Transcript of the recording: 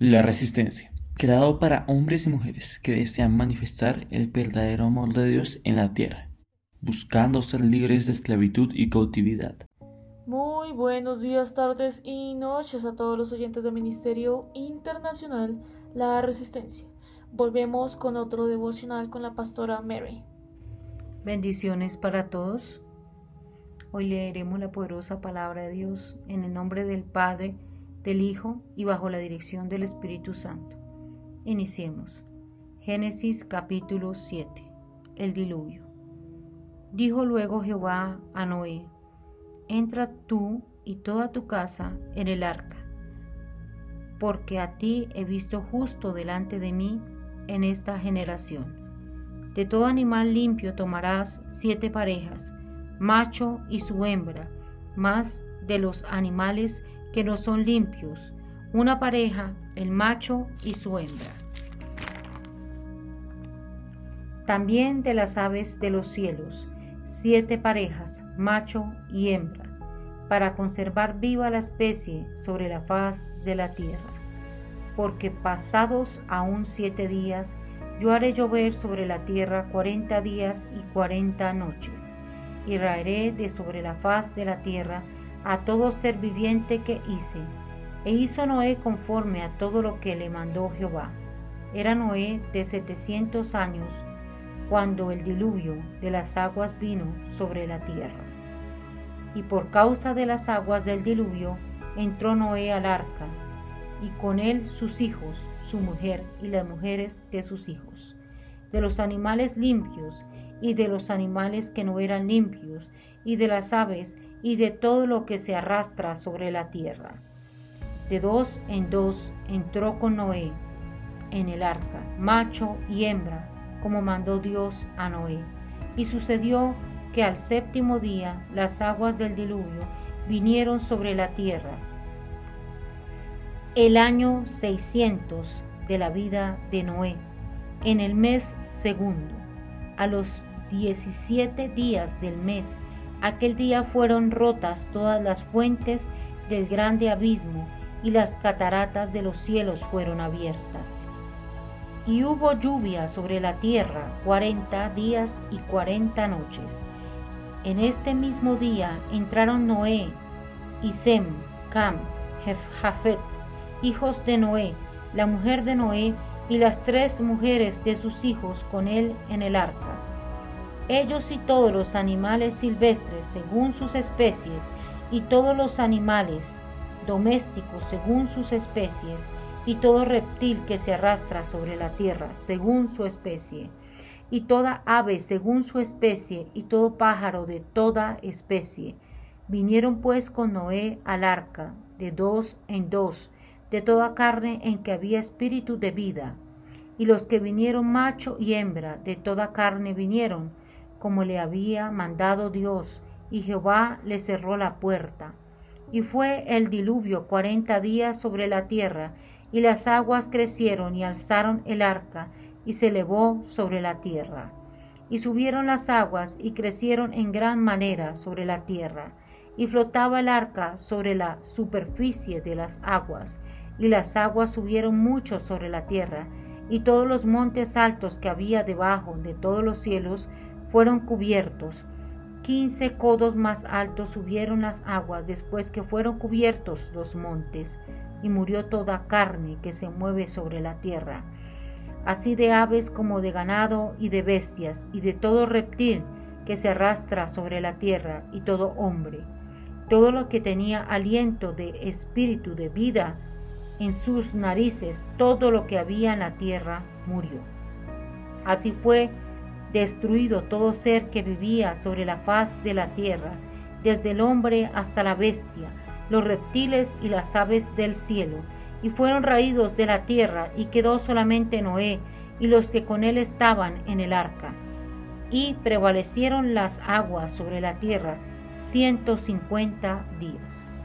La resistencia, creado para hombres y mujeres que desean manifestar el verdadero amor de Dios en la tierra, buscando ser libres de esclavitud y cautividad. Muy buenos días, tardes y noches a todos los oyentes del Ministerio Internacional La Resistencia. Volvemos con otro devocional con la pastora Mary. Bendiciones para todos. Hoy leeremos la poderosa palabra de Dios en el nombre del Padre, del Hijo y bajo la dirección del Espíritu Santo. Iniciemos. Génesis capítulo 7. El diluvio. Dijo luego Jehová a Noé, entra tú y toda tu casa en el arca, porque a ti he visto justo delante de mí en esta generación. De todo animal limpio tomarás siete parejas, macho y su hembra, más de los animales que no son limpios, una pareja, el macho y su hembra. También de las aves de los cielos, siete parejas, macho y hembra, para conservar viva la especie sobre la faz de la tierra. Porque pasados aún siete días, yo haré llover sobre la tierra cuarenta días y cuarenta noches, y raeré de sobre la faz de la tierra a todo ser viviente que hice. E hizo Noé conforme a todo lo que le mandó Jehová. Era Noé de setecientos años cuando el diluvio de las aguas vino sobre la tierra. Y por causa de las aguas del diluvio entró Noé al arca, y con él sus hijos, su mujer y las mujeres de sus hijos, de los animales limpios y de los animales que no eran limpios, y de las aves y de todo lo que se arrastra sobre la tierra. De dos en dos entró con Noé en el arca, macho y hembra, como mandó Dios a Noé. Y sucedió que al séptimo día las aguas del diluvio vinieron sobre la tierra. El año 600 de la vida de Noé, en el mes segundo, a los 17 días del mes Aquel día fueron rotas todas las fuentes del grande abismo y las cataratas de los cielos fueron abiertas. Y hubo lluvia sobre la tierra cuarenta días y cuarenta noches. En este mismo día entraron Noé y Sem, Cam, Jafet, hijos de Noé, la mujer de Noé y las tres mujeres de sus hijos con él en el arca ellos y todos los animales silvestres según sus especies, y todos los animales domésticos según sus especies, y todo reptil que se arrastra sobre la tierra según su especie, y toda ave según su especie, y todo pájaro de toda especie. Vinieron pues con Noé al arca, de dos en dos, de toda carne en que había espíritu de vida. Y los que vinieron macho y hembra, de toda carne vinieron, como le había mandado Dios, y Jehová le cerró la puerta. Y fue el diluvio cuarenta días sobre la tierra, y las aguas crecieron y alzaron el arca, y se elevó sobre la tierra. Y subieron las aguas y crecieron en gran manera sobre la tierra, y flotaba el arca sobre la superficie de las aguas, y las aguas subieron mucho sobre la tierra, y todos los montes altos que había debajo de todos los cielos fueron cubiertos. Quince codos más altos subieron las aguas después que fueron cubiertos los montes, y murió toda carne que se mueve sobre la tierra, así de aves como de ganado y de bestias, y de todo reptil que se arrastra sobre la tierra, y todo hombre. Todo lo que tenía aliento de espíritu de vida en sus narices, todo lo que había en la tierra murió. Así fue destruido todo ser que vivía sobre la faz de la tierra, desde el hombre hasta la bestia, los reptiles y las aves del cielo, y fueron raídos de la tierra, y quedó solamente Noé y los que con él estaban en el arca. Y prevalecieron las aguas sobre la tierra ciento cincuenta días.